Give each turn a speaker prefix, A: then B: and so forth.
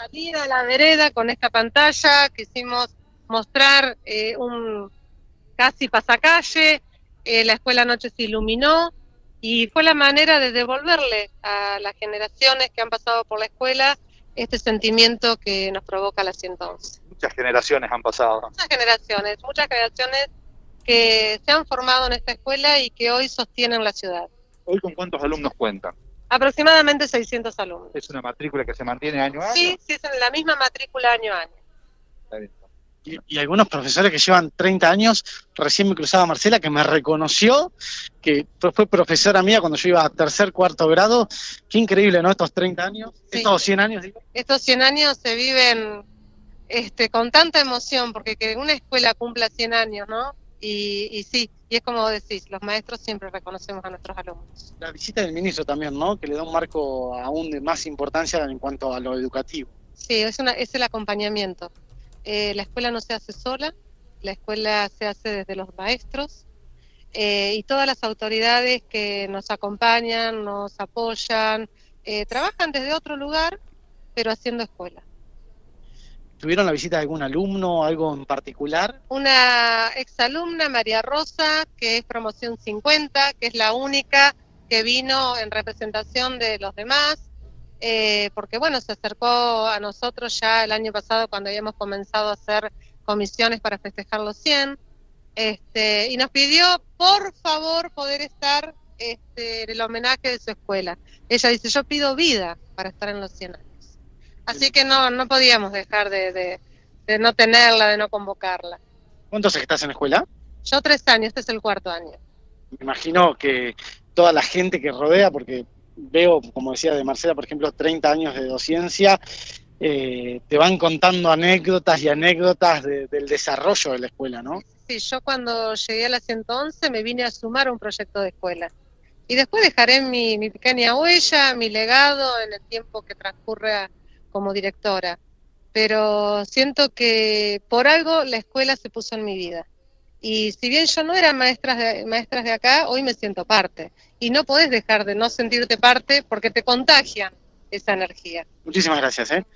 A: salir a la vereda con esta pantalla, quisimos mostrar eh, un casi pasacalle, eh, la escuela anoche se iluminó y fue la manera de devolverle a las generaciones que han pasado por la escuela este sentimiento que nos provoca la 111.
B: Muchas generaciones han pasado.
A: Muchas generaciones, muchas generaciones que se han formado en esta escuela y que hoy sostienen la ciudad.
B: ¿Hoy con cuántos alumnos cuentan?
A: Aproximadamente 600 alumnos.
B: ¿Es una matrícula que se mantiene año a año?
A: Sí, sí, es en la misma matrícula año a año.
B: Está bien.
C: Y, y algunos profesores que llevan 30 años, recién me cruzaba Marcela, que me reconoció, que fue, fue profesora mía cuando yo iba a tercer, cuarto grado. Qué increíble, ¿no? Estos 30 años,
A: Sí.
C: estos 100 años, digo.
A: Estos 100 años se viven este, con tanta emoción, porque que una escuela cumpla 100 años, ¿no? Y, y sí, y es como decís, los maestros siempre reconocemos a nuestros alumnos.
C: La visita del ministro también, ¿no? Que le da un marco aún de más importancia en cuanto a lo educativo.
A: Sí, es, una, es el acompañamiento. Eh, la escuela no se hace sola, la escuela se hace desde los maestros eh, y todas las autoridades que nos acompañan, nos apoyan, eh, trabajan desde otro lugar, pero haciendo escuela.
C: ¿Tuvieron la visita de algún alumno, algo en particular?
A: Una exalumna, María Rosa, que es promoción 50, que es la única que vino en representación de los demás, eh, porque bueno, se acercó a nosotros ya el año pasado cuando habíamos comenzado a hacer comisiones para festejar los 100, este, y nos pidió por favor poder estar este, en el homenaje de su escuela. Ella dice, yo pido vida para estar en los 100 años. Así que no, no podíamos dejar de, de, de no tenerla, de no convocarla.
C: ¿Cuántos estás en la escuela?
A: Yo tres años, este es el cuarto año.
C: Me imagino que toda la gente que rodea, porque veo, como decía de Marcela, por ejemplo, 30 años de docencia, eh, te van contando anécdotas y anécdotas de- del desarrollo de la escuela, ¿no?
A: Sí, yo cuando llegué a la 111 me vine a sumar a un proyecto de escuela. Y después dejaré mi, mi pequeña huella, mi legado en el tiempo que transcurre a- como directora. Pero siento que por algo la escuela se puso en mi vida. Y si bien yo no era maestra de, maestras de acá, hoy me siento parte. Y no podés dejar de no sentirte parte porque te contagian esa energía.
C: Muchísimas gracias, ¿eh?